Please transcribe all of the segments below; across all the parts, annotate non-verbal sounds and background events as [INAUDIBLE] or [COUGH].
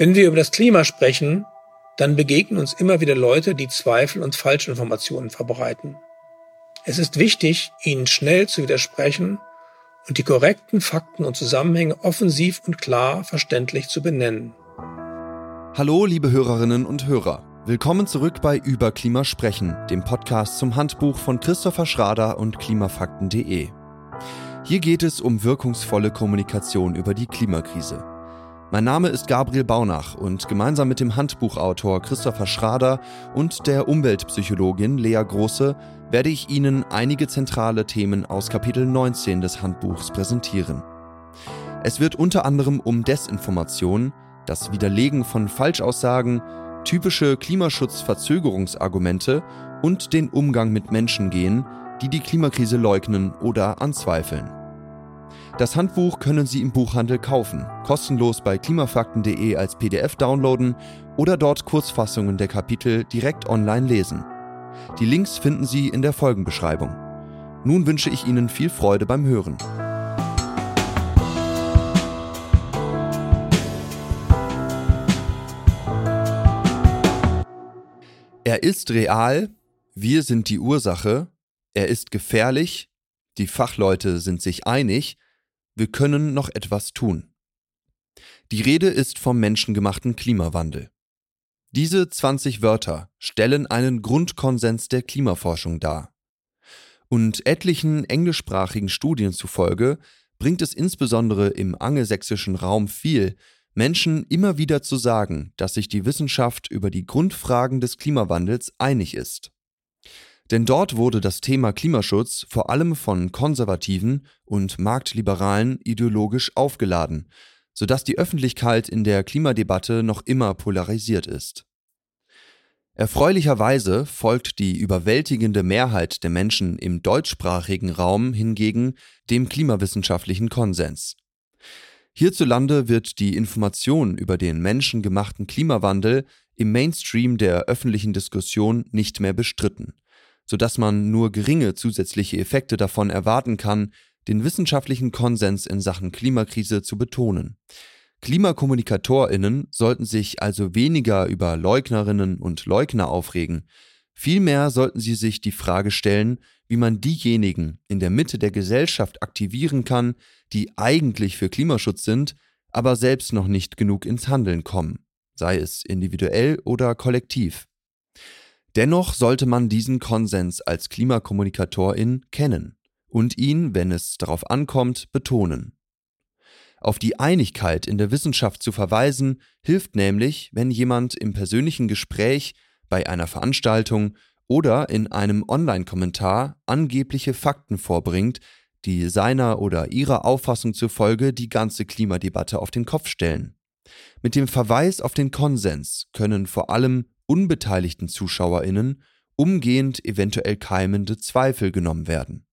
Wenn wir über das Klima sprechen, dann begegnen uns immer wieder Leute, die Zweifel und Falschinformationen verbreiten. Es ist wichtig, ihnen schnell zu widersprechen und die korrekten Fakten und Zusammenhänge offensiv und klar verständlich zu benennen. Hallo, liebe Hörerinnen und Hörer. Willkommen zurück bei Über Klima sprechen, dem Podcast zum Handbuch von Christopher Schrader und klimafakten.de. Hier geht es um wirkungsvolle Kommunikation über die Klimakrise. Mein Name ist Gabriel Baunach und gemeinsam mit dem Handbuchautor Christopher Schrader und der Umweltpsychologin Lea Große werde ich Ihnen einige zentrale Themen aus Kapitel 19 des Handbuchs präsentieren. Es wird unter anderem um Desinformation, das Widerlegen von Falschaussagen, typische Klimaschutzverzögerungsargumente und den Umgang mit Menschen gehen, die die Klimakrise leugnen oder anzweifeln. Das Handbuch können Sie im Buchhandel kaufen, kostenlos bei klimafakten.de als PDF downloaden oder dort Kurzfassungen der Kapitel direkt online lesen. Die Links finden Sie in der Folgenbeschreibung. Nun wünsche ich Ihnen viel Freude beim Hören. Er ist real, wir sind die Ursache, er ist gefährlich, die Fachleute sind sich einig, wir können noch etwas tun. Die Rede ist vom menschengemachten Klimawandel. Diese 20 Wörter stellen einen Grundkonsens der Klimaforschung dar. Und etlichen englischsprachigen Studien zufolge bringt es insbesondere im angelsächsischen Raum viel, Menschen immer wieder zu sagen, dass sich die Wissenschaft über die Grundfragen des Klimawandels einig ist. Denn dort wurde das Thema Klimaschutz vor allem von Konservativen und Marktliberalen ideologisch aufgeladen, sodass die Öffentlichkeit in der Klimadebatte noch immer polarisiert ist. Erfreulicherweise folgt die überwältigende Mehrheit der Menschen im deutschsprachigen Raum hingegen dem klimawissenschaftlichen Konsens. Hierzulande wird die Information über den menschengemachten Klimawandel im Mainstream der öffentlichen Diskussion nicht mehr bestritten sodass man nur geringe zusätzliche Effekte davon erwarten kann, den wissenschaftlichen Konsens in Sachen Klimakrise zu betonen. Klimakommunikatorinnen sollten sich also weniger über Leugnerinnen und Leugner aufregen, vielmehr sollten sie sich die Frage stellen, wie man diejenigen in der Mitte der Gesellschaft aktivieren kann, die eigentlich für Klimaschutz sind, aber selbst noch nicht genug ins Handeln kommen, sei es individuell oder kollektiv. Dennoch sollte man diesen Konsens als Klimakommunikatorin kennen und ihn, wenn es darauf ankommt, betonen. Auf die Einigkeit in der Wissenschaft zu verweisen, hilft nämlich, wenn jemand im persönlichen Gespräch, bei einer Veranstaltung oder in einem Online-Kommentar angebliche Fakten vorbringt, die seiner oder ihrer Auffassung zufolge die ganze Klimadebatte auf den Kopf stellen. Mit dem Verweis auf den Konsens können vor allem unbeteiligten Zuschauerinnen umgehend eventuell keimende Zweifel genommen werden.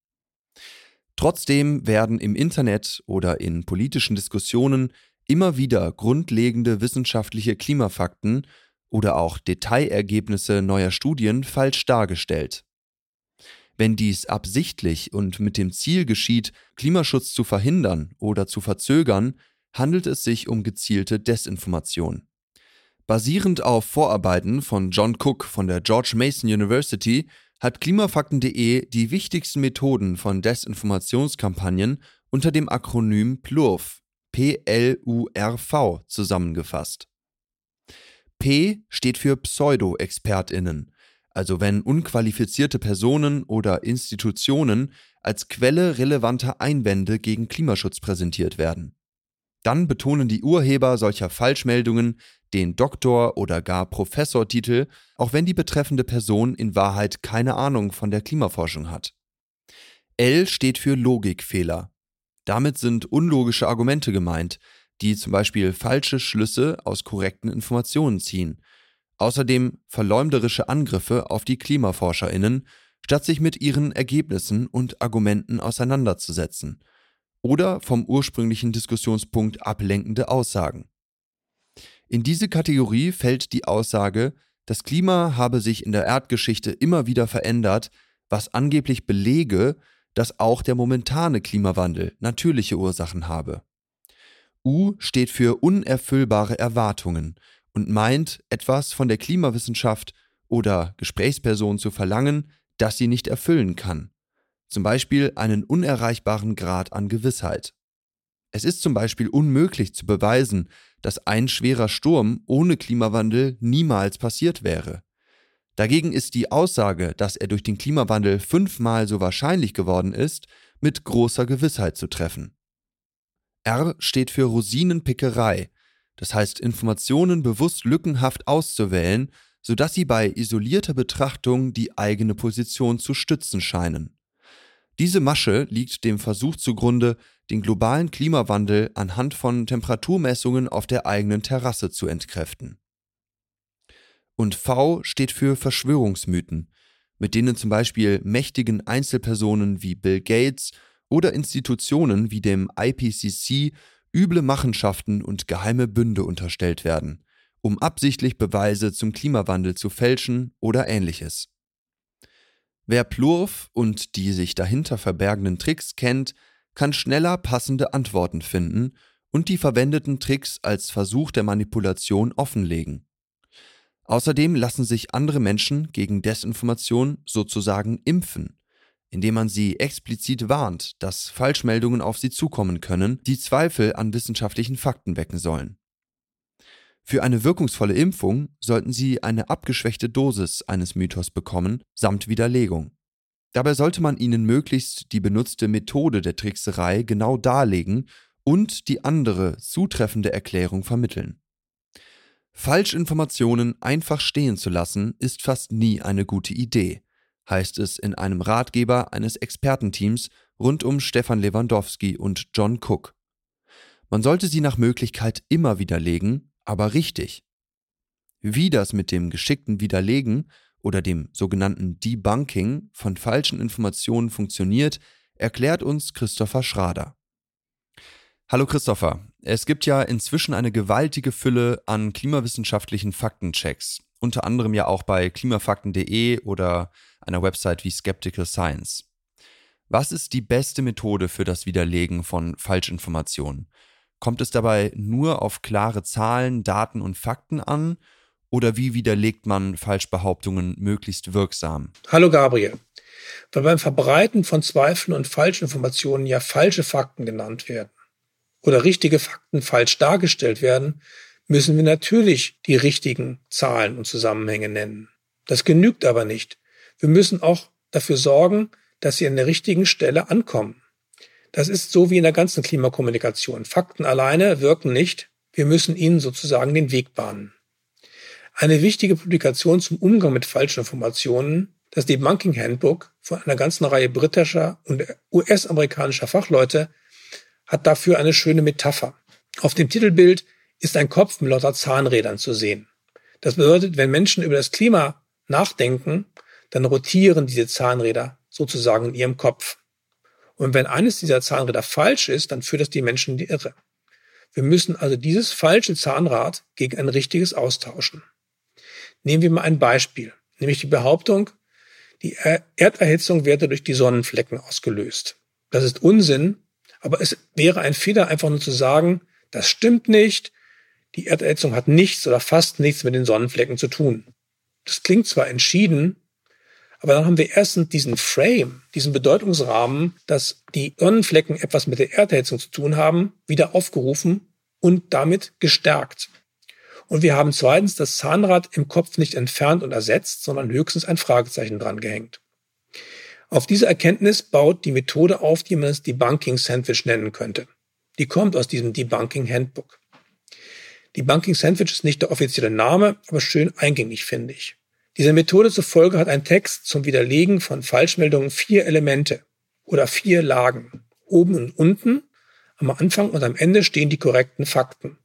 Trotzdem werden im Internet oder in politischen Diskussionen immer wieder grundlegende wissenschaftliche Klimafakten oder auch Detailergebnisse neuer Studien falsch dargestellt. Wenn dies absichtlich und mit dem Ziel geschieht, Klimaschutz zu verhindern oder zu verzögern, handelt es sich um gezielte Desinformation. Basierend auf Vorarbeiten von John Cook von der George Mason University hat klimafakten.de die wichtigsten Methoden von Desinformationskampagnen unter dem Akronym PLURV, P-L-U-R-V, zusammengefasst. P steht für Pseudo-ExpertInnen, also wenn unqualifizierte Personen oder Institutionen als Quelle relevanter Einwände gegen Klimaschutz präsentiert werden. Dann betonen die Urheber solcher Falschmeldungen den Doktor- oder gar Professortitel, auch wenn die betreffende Person in Wahrheit keine Ahnung von der Klimaforschung hat. L steht für Logikfehler. Damit sind unlogische Argumente gemeint, die zum Beispiel falsche Schlüsse aus korrekten Informationen ziehen. Außerdem verleumderische Angriffe auf die KlimaforscherInnen, statt sich mit ihren Ergebnissen und Argumenten auseinanderzusetzen. Oder vom ursprünglichen Diskussionspunkt ablenkende Aussagen. In diese Kategorie fällt die Aussage, das Klima habe sich in der Erdgeschichte immer wieder verändert, was angeblich belege, dass auch der momentane Klimawandel natürliche Ursachen habe. U steht für unerfüllbare Erwartungen und meint, etwas von der Klimawissenschaft oder Gesprächsperson zu verlangen, das sie nicht erfüllen kann. Zum Beispiel einen unerreichbaren Grad an Gewissheit. Es ist zum Beispiel unmöglich zu beweisen, dass ein schwerer Sturm ohne Klimawandel niemals passiert wäre. Dagegen ist die Aussage, dass er durch den Klimawandel fünfmal so wahrscheinlich geworden ist, mit großer Gewissheit zu treffen. R steht für Rosinenpickerei, das heißt Informationen bewusst lückenhaft auszuwählen, sodass sie bei isolierter Betrachtung die eigene Position zu stützen scheinen. Diese Masche liegt dem Versuch zugrunde, den globalen Klimawandel anhand von Temperaturmessungen auf der eigenen Terrasse zu entkräften. Und V steht für Verschwörungsmythen, mit denen zum Beispiel mächtigen Einzelpersonen wie Bill Gates oder Institutionen wie dem IPCC üble Machenschaften und geheime Bünde unterstellt werden, um absichtlich Beweise zum Klimawandel zu fälschen oder ähnliches. Wer Plurf und die sich dahinter verbergenden Tricks kennt, kann schneller passende Antworten finden und die verwendeten Tricks als Versuch der Manipulation offenlegen. Außerdem lassen sich andere Menschen gegen Desinformation sozusagen impfen, indem man sie explizit warnt, dass Falschmeldungen auf sie zukommen können, die Zweifel an wissenschaftlichen Fakten wecken sollen. Für eine wirkungsvolle Impfung sollten Sie eine abgeschwächte Dosis eines Mythos bekommen, samt Widerlegung. Dabei sollte man ihnen möglichst die benutzte Methode der Trickserei genau darlegen und die andere, zutreffende Erklärung vermitteln. Falschinformationen einfach stehen zu lassen, ist fast nie eine gute Idee, heißt es in einem Ratgeber eines Expertenteams rund um Stefan Lewandowski und John Cook. Man sollte sie nach Möglichkeit immer widerlegen, aber richtig. Wie das mit dem geschickten Widerlegen oder dem sogenannten Debunking von falschen Informationen funktioniert, erklärt uns Christopher Schrader. Hallo Christopher, es gibt ja inzwischen eine gewaltige Fülle an klimawissenschaftlichen Faktenchecks, unter anderem ja auch bei klimafakten.de oder einer Website wie Skeptical Science. Was ist die beste Methode für das Widerlegen von Falschinformationen? Kommt es dabei nur auf klare Zahlen, Daten und Fakten an oder wie widerlegt man Falschbehauptungen möglichst wirksam? Hallo Gabriel. Weil beim Verbreiten von Zweifeln und Falschinformationen ja falsche Fakten genannt werden oder richtige Fakten falsch dargestellt werden, müssen wir natürlich die richtigen Zahlen und Zusammenhänge nennen. Das genügt aber nicht. Wir müssen auch dafür sorgen, dass sie an der richtigen Stelle ankommen. Das ist so wie in der ganzen Klimakommunikation. Fakten alleine wirken nicht. Wir müssen ihnen sozusagen den Weg bahnen. Eine wichtige Publikation zum Umgang mit falschen Informationen, das Debunking Handbook von einer ganzen Reihe britischer und US-amerikanischer Fachleute, hat dafür eine schöne Metapher. Auf dem Titelbild ist ein Kopf mit lauter Zahnrädern zu sehen. Das bedeutet, wenn Menschen über das Klima nachdenken, dann rotieren diese Zahnräder sozusagen in ihrem Kopf. Und wenn eines dieser Zahnräder falsch ist, dann führt das die Menschen in die Irre. Wir müssen also dieses falsche Zahnrad gegen ein richtiges austauschen. Nehmen wir mal ein Beispiel, nämlich die Behauptung, die Erderhitzung werde durch die Sonnenflecken ausgelöst. Das ist Unsinn, aber es wäre ein Fehler, einfach nur zu sagen, das stimmt nicht, die Erderhitzung hat nichts oder fast nichts mit den Sonnenflecken zu tun. Das klingt zwar entschieden, aber dann haben wir erstens diesen Frame, diesen Bedeutungsrahmen, dass die Sonnenflecken etwas mit der Erderhitzung zu tun haben, wieder aufgerufen und damit gestärkt. Und wir haben zweitens das Zahnrad im Kopf nicht entfernt und ersetzt, sondern höchstens ein Fragezeichen dran gehängt. Auf diese Erkenntnis baut die Methode auf, die man das Debunking Sandwich nennen könnte. Die kommt aus diesem Debunking Handbook. Debunking Sandwich ist nicht der offizielle Name, aber schön eingängig, finde ich. Dieser Methode zufolge hat ein Text zum Widerlegen von Falschmeldungen vier Elemente oder vier Lagen. Oben und unten, am Anfang und am Ende stehen die korrekten Fakten.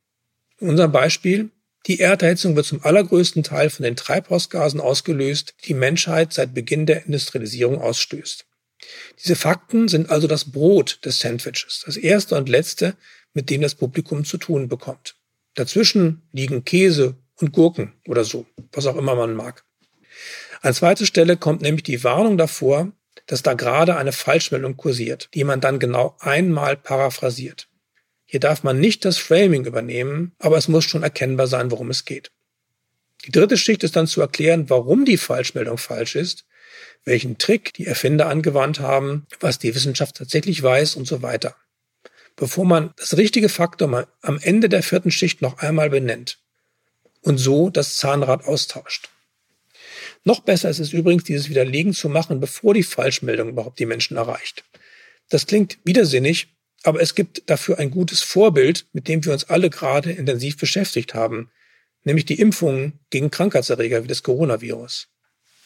In unserem Beispiel die Erderhitzung wird zum allergrößten Teil von den Treibhausgasen ausgelöst, die die Menschheit seit Beginn der Industrialisierung ausstößt. Diese Fakten sind also das Brot des Sandwiches, das erste und letzte, mit dem das Publikum zu tun bekommt. Dazwischen liegen Käse und Gurken oder so, was auch immer man mag. An zweiter Stelle kommt nämlich die Warnung davor, dass da gerade eine Falschmeldung kursiert, die man dann genau einmal paraphrasiert. Hier darf man nicht das Framing übernehmen, aber es muss schon erkennbar sein, worum es geht. Die dritte Schicht ist dann zu erklären, warum die Falschmeldung falsch ist, welchen Trick die Erfinder angewandt haben, was die Wissenschaft tatsächlich weiß und so weiter. Bevor man das richtige Faktum am Ende der vierten Schicht noch einmal benennt und so das Zahnrad austauscht. Noch besser ist es übrigens, dieses Widerlegen zu machen, bevor die Falschmeldung überhaupt die Menschen erreicht. Das klingt widersinnig, aber es gibt dafür ein gutes Vorbild, mit dem wir uns alle gerade intensiv beschäftigt haben, nämlich die Impfungen gegen Krankheitserreger wie das Coronavirus.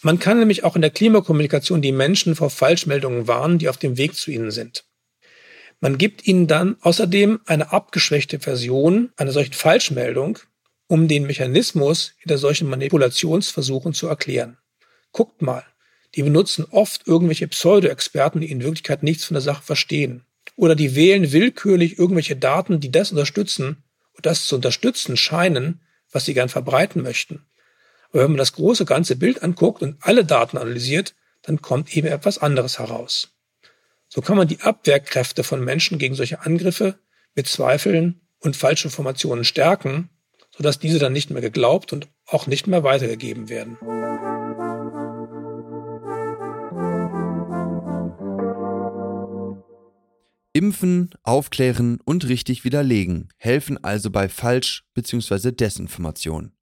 Man kann nämlich auch in der Klimakommunikation die Menschen vor Falschmeldungen warnen, die auf dem Weg zu ihnen sind. Man gibt ihnen dann außerdem eine abgeschwächte Version einer solchen Falschmeldung, um den Mechanismus hinter solchen Manipulationsversuchen zu erklären. Guckt mal, die benutzen oft irgendwelche Pseudo-Experten, die in Wirklichkeit nichts von der Sache verstehen oder die wählen willkürlich irgendwelche Daten, die das unterstützen und das zu unterstützen scheinen, was sie gern verbreiten möchten. Aber wenn man das große ganze Bild anguckt und alle Daten analysiert, dann kommt eben etwas anderes heraus. So kann man die Abwehrkräfte von Menschen gegen solche Angriffe mit Zweifeln und falschen Informationen stärken, sodass diese dann nicht mehr geglaubt und auch nicht mehr weitergegeben werden. Impfen, aufklären und richtig widerlegen helfen also bei Falsch- bzw. Desinformation.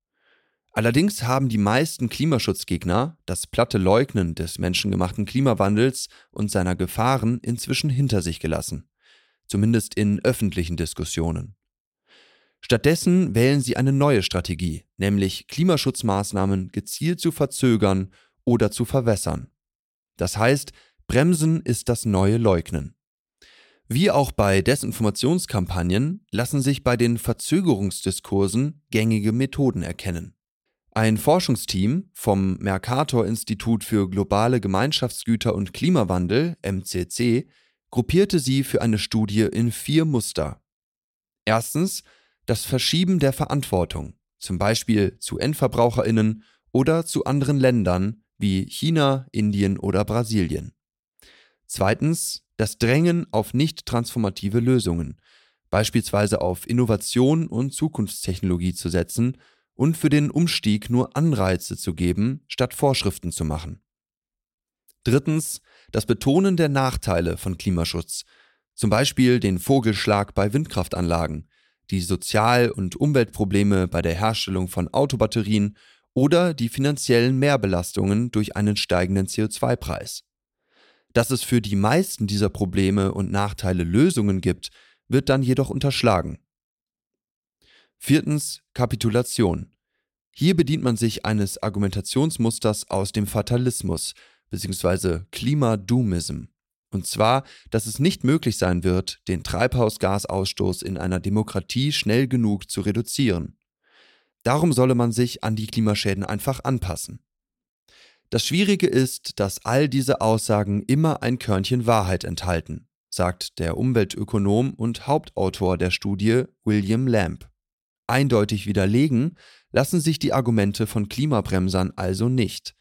Allerdings haben die meisten Klimaschutzgegner das platte Leugnen des menschengemachten Klimawandels und seiner Gefahren inzwischen hinter sich gelassen, zumindest in öffentlichen Diskussionen. Stattdessen wählen sie eine neue Strategie, nämlich Klimaschutzmaßnahmen gezielt zu verzögern oder zu verwässern. Das heißt, Bremsen ist das neue Leugnen. Wie auch bei Desinformationskampagnen lassen sich bei den Verzögerungsdiskursen gängige Methoden erkennen. Ein Forschungsteam vom Mercator Institut für globale Gemeinschaftsgüter und Klimawandel MCC gruppierte sie für eine Studie in vier Muster. Erstens das Verschieben der Verantwortung, zum Beispiel zu Endverbraucherinnen oder zu anderen Ländern wie China, Indien oder Brasilien. Zweitens das Drängen auf nicht transformative Lösungen, beispielsweise auf Innovation und Zukunftstechnologie zu setzen und für den Umstieg nur Anreize zu geben, statt Vorschriften zu machen. Drittens, das Betonen der Nachteile von Klimaschutz, zum Beispiel den Vogelschlag bei Windkraftanlagen, die Sozial- und Umweltprobleme bei der Herstellung von Autobatterien oder die finanziellen Mehrbelastungen durch einen steigenden CO2-Preis. Dass es für die meisten dieser Probleme und Nachteile Lösungen gibt, wird dann jedoch unterschlagen. Viertens Kapitulation. Hier bedient man sich eines Argumentationsmusters aus dem Fatalismus bzw. Klimadoomism. Und zwar, dass es nicht möglich sein wird, den Treibhausgasausstoß in einer Demokratie schnell genug zu reduzieren. Darum solle man sich an die Klimaschäden einfach anpassen. Das Schwierige ist, dass all diese Aussagen immer ein Körnchen Wahrheit enthalten, sagt der Umweltökonom und Hauptautor der Studie William Lamb. Eindeutig widerlegen lassen sich die Argumente von Klimabremsern also nicht,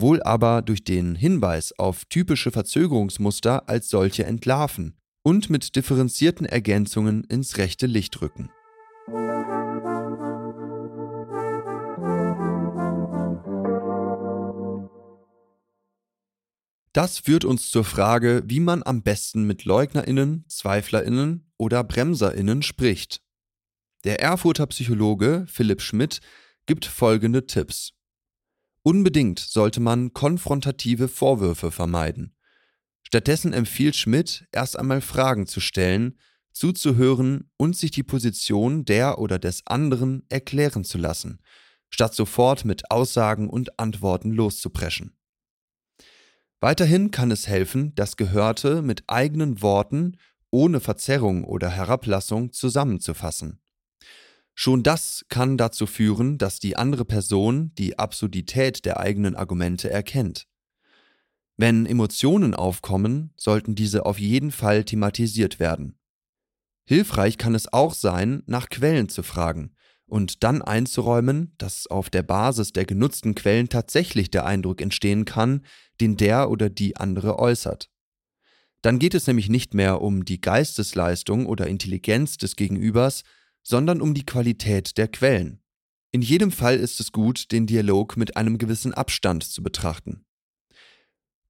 wohl aber durch den Hinweis auf typische Verzögerungsmuster als solche entlarven und mit differenzierten Ergänzungen ins rechte Licht rücken. Das führt uns zur Frage, wie man am besten mit Leugnerinnen, Zweiflerinnen oder Bremserinnen spricht. Der Erfurter Psychologe Philipp Schmidt gibt folgende Tipps. Unbedingt sollte man konfrontative Vorwürfe vermeiden. Stattdessen empfiehlt Schmidt, erst einmal Fragen zu stellen, zuzuhören und sich die Position der oder des anderen erklären zu lassen, statt sofort mit Aussagen und Antworten loszupreschen. Weiterhin kann es helfen, das Gehörte mit eigenen Worten ohne Verzerrung oder Herablassung zusammenzufassen. Schon das kann dazu führen, dass die andere Person die Absurdität der eigenen Argumente erkennt. Wenn Emotionen aufkommen, sollten diese auf jeden Fall thematisiert werden. Hilfreich kann es auch sein, nach Quellen zu fragen und dann einzuräumen, dass auf der Basis der genutzten Quellen tatsächlich der Eindruck entstehen kann, den der oder die andere äußert. Dann geht es nämlich nicht mehr um die Geistesleistung oder Intelligenz des Gegenübers, sondern um die Qualität der Quellen. In jedem Fall ist es gut, den Dialog mit einem gewissen Abstand zu betrachten.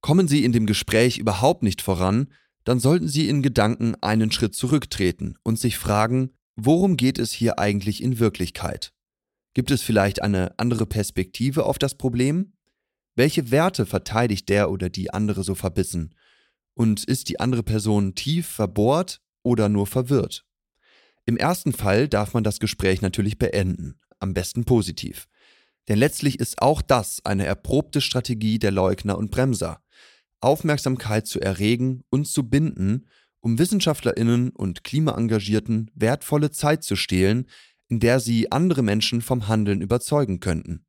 Kommen Sie in dem Gespräch überhaupt nicht voran, dann sollten Sie in Gedanken einen Schritt zurücktreten und sich fragen, worum geht es hier eigentlich in Wirklichkeit? Gibt es vielleicht eine andere Perspektive auf das Problem? Welche Werte verteidigt der oder die andere so verbissen? Und ist die andere Person tief verbohrt oder nur verwirrt? Im ersten Fall darf man das Gespräch natürlich beenden, am besten positiv. Denn letztlich ist auch das eine erprobte Strategie der Leugner und Bremser. Aufmerksamkeit zu erregen und zu binden, um Wissenschaftlerinnen und Klimaengagierten wertvolle Zeit zu stehlen, in der sie andere Menschen vom Handeln überzeugen könnten.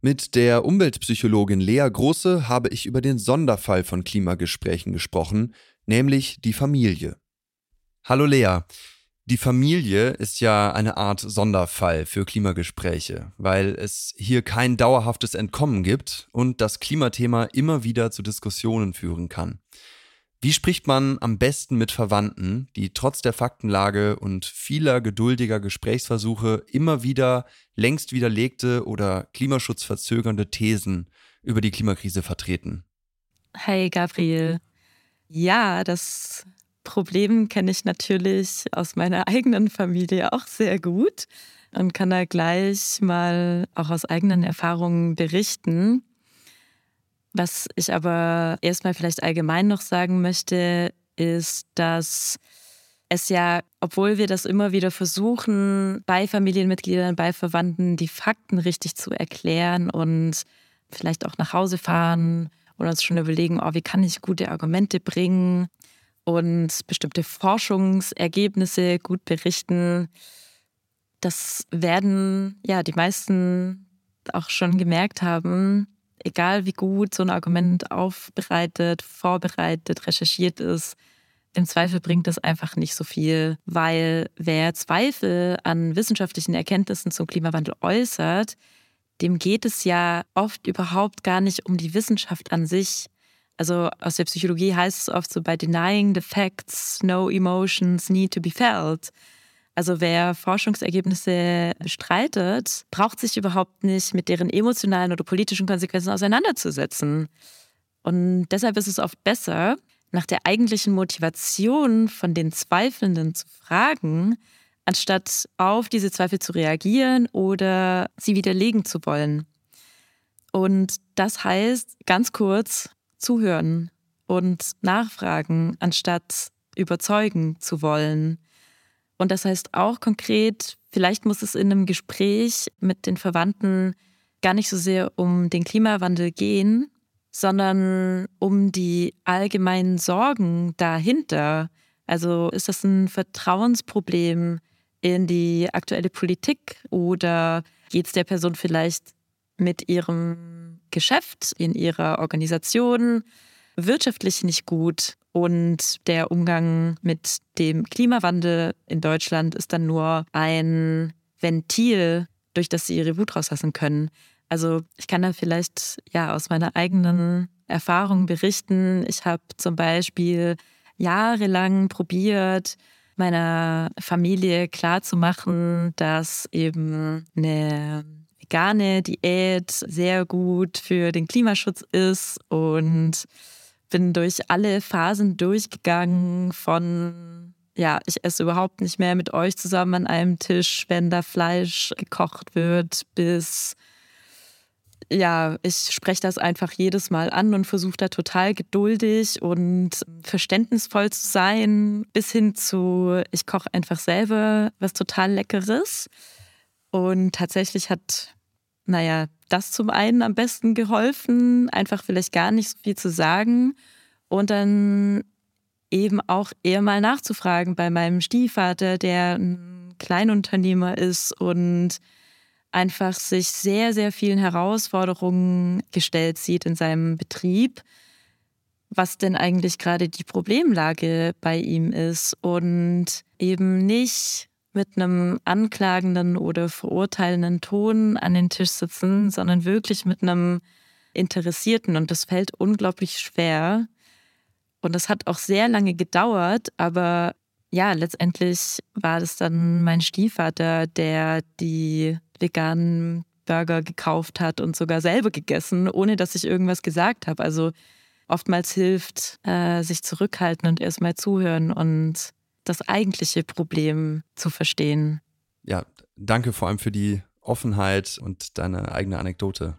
Mit der Umweltpsychologin Lea Große habe ich über den Sonderfall von Klimagesprächen gesprochen, nämlich die Familie. Hallo Lea, die Familie ist ja eine Art Sonderfall für Klimagespräche, weil es hier kein dauerhaftes Entkommen gibt und das Klimathema immer wieder zu Diskussionen führen kann. Wie spricht man am besten mit Verwandten, die trotz der Faktenlage und vieler geduldiger Gesprächsversuche immer wieder längst widerlegte oder klimaschutzverzögernde Thesen über die Klimakrise vertreten? Hey Gabriel. Ja, das Problem kenne ich natürlich aus meiner [LAUGHS] eigenen Familie auch sehr gut und kann da gleich mal auch aus eigenen Erfahrungen berichten. Was ich aber erstmal vielleicht allgemein noch sagen möchte, ist, dass es ja, obwohl wir das immer wieder versuchen, bei Familienmitgliedern, bei Verwandten die Fakten richtig zu erklären und vielleicht auch nach Hause fahren und uns schon überlegen, oh, wie kann ich gute Argumente bringen, und bestimmte Forschungsergebnisse gut berichten. Das werden ja die meisten auch schon gemerkt haben, egal wie gut so ein Argument aufbereitet, vorbereitet, recherchiert ist, im Zweifel bringt das einfach nicht so viel, weil wer Zweifel an wissenschaftlichen Erkenntnissen zum Klimawandel äußert, dem geht es ja oft überhaupt gar nicht um die Wissenschaft an sich, also aus der Psychologie heißt es oft so, by denying the facts, no emotions need to be felt. Also wer Forschungsergebnisse bestreitet, braucht sich überhaupt nicht mit deren emotionalen oder politischen Konsequenzen auseinanderzusetzen. Und deshalb ist es oft besser, nach der eigentlichen Motivation von den Zweifelnden zu fragen, anstatt auf diese Zweifel zu reagieren oder sie widerlegen zu wollen. Und das heißt, ganz kurz, zuhören und nachfragen, anstatt überzeugen zu wollen. Und das heißt auch konkret, vielleicht muss es in einem Gespräch mit den Verwandten gar nicht so sehr um den Klimawandel gehen, sondern um die allgemeinen Sorgen dahinter. Also ist das ein Vertrauensproblem in die aktuelle Politik oder geht es der Person vielleicht mit ihrem Geschäft, in ihrer Organisation wirtschaftlich nicht gut und der Umgang mit dem Klimawandel in Deutschland ist dann nur ein Ventil, durch das sie ihre Wut rauslassen können. Also ich kann da vielleicht ja aus meiner eigenen Erfahrung berichten. Ich habe zum Beispiel jahrelang probiert, meiner Familie klarzumachen, dass eben eine vegane Diät sehr gut für den Klimaschutz ist und bin durch alle Phasen durchgegangen von ja, ich esse überhaupt nicht mehr mit euch zusammen an einem Tisch, wenn da Fleisch gekocht wird, bis ja, ich spreche das einfach jedes Mal an und versuche da total geduldig und verständnisvoll zu sein, bis hin zu, ich koche einfach selber was total Leckeres. Und tatsächlich hat naja, das zum einen am besten geholfen, einfach vielleicht gar nicht so viel zu sagen und dann eben auch eher mal nachzufragen bei meinem Stiefvater, der ein Kleinunternehmer ist und einfach sich sehr, sehr vielen Herausforderungen gestellt sieht in seinem Betrieb, was denn eigentlich gerade die Problemlage bei ihm ist und eben nicht mit einem anklagenden oder verurteilenden Ton an den Tisch sitzen, sondern wirklich mit einem Interessierten. Und das fällt unglaublich schwer. Und das hat auch sehr lange gedauert, aber ja, letztendlich war das dann mein Stiefvater, der die veganen Burger gekauft hat und sogar selber gegessen, ohne dass ich irgendwas gesagt habe. Also oftmals hilft, äh, sich zurückhalten und erstmal zuhören und das eigentliche Problem zu verstehen. Ja, danke vor allem für die Offenheit und deine eigene Anekdote.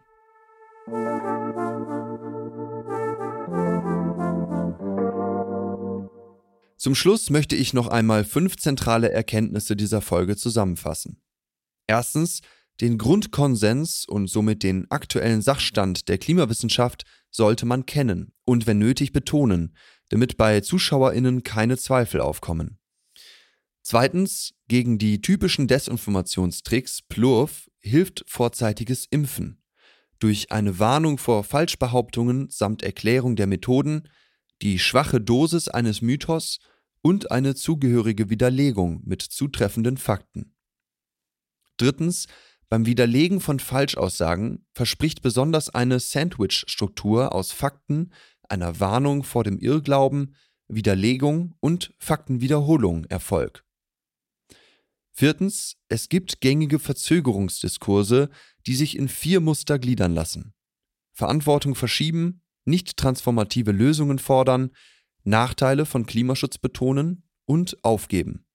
Zum Schluss möchte ich noch einmal fünf zentrale Erkenntnisse dieser Folge zusammenfassen. Erstens, den Grundkonsens und somit den aktuellen Sachstand der Klimawissenschaft sollte man kennen und wenn nötig betonen, damit bei Zuschauerinnen keine Zweifel aufkommen. Zweitens, gegen die typischen Desinformationstricks Plurf hilft vorzeitiges Impfen. Durch eine Warnung vor Falschbehauptungen samt Erklärung der Methoden, die schwache Dosis eines Mythos und eine zugehörige Widerlegung mit zutreffenden Fakten. Drittens, beim Widerlegen von Falschaussagen verspricht besonders eine Sandwich-Struktur aus Fakten, einer Warnung vor dem Irrglauben, Widerlegung und Faktenwiederholung Erfolg. Viertens, es gibt gängige Verzögerungsdiskurse, die sich in vier Muster gliedern lassen. Verantwortung verschieben, nicht transformative Lösungen fordern, Nachteile von Klimaschutz betonen und aufgeben.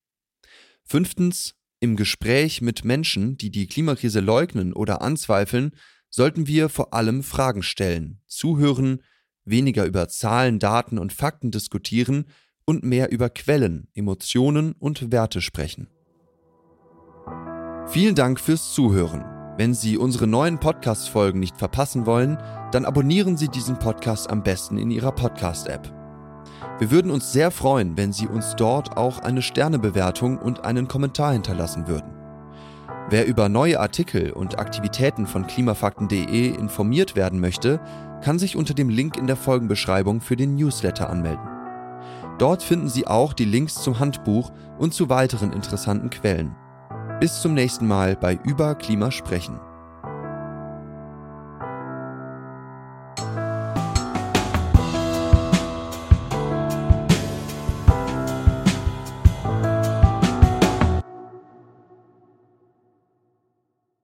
Fünftens, im Gespräch mit Menschen, die die Klimakrise leugnen oder anzweifeln, sollten wir vor allem Fragen stellen, zuhören, weniger über Zahlen, Daten und Fakten diskutieren und mehr über Quellen, Emotionen und Werte sprechen. Vielen Dank fürs Zuhören. Wenn Sie unsere neuen Podcast-Folgen nicht verpassen wollen, dann abonnieren Sie diesen Podcast am besten in Ihrer Podcast-App. Wir würden uns sehr freuen, wenn Sie uns dort auch eine Sternebewertung und einen Kommentar hinterlassen würden. Wer über neue Artikel und Aktivitäten von klimafakten.de informiert werden möchte, kann sich unter dem Link in der Folgenbeschreibung für den Newsletter anmelden. Dort finden Sie auch die Links zum Handbuch und zu weiteren interessanten Quellen. Bis zum nächsten Mal bei Über Klima sprechen.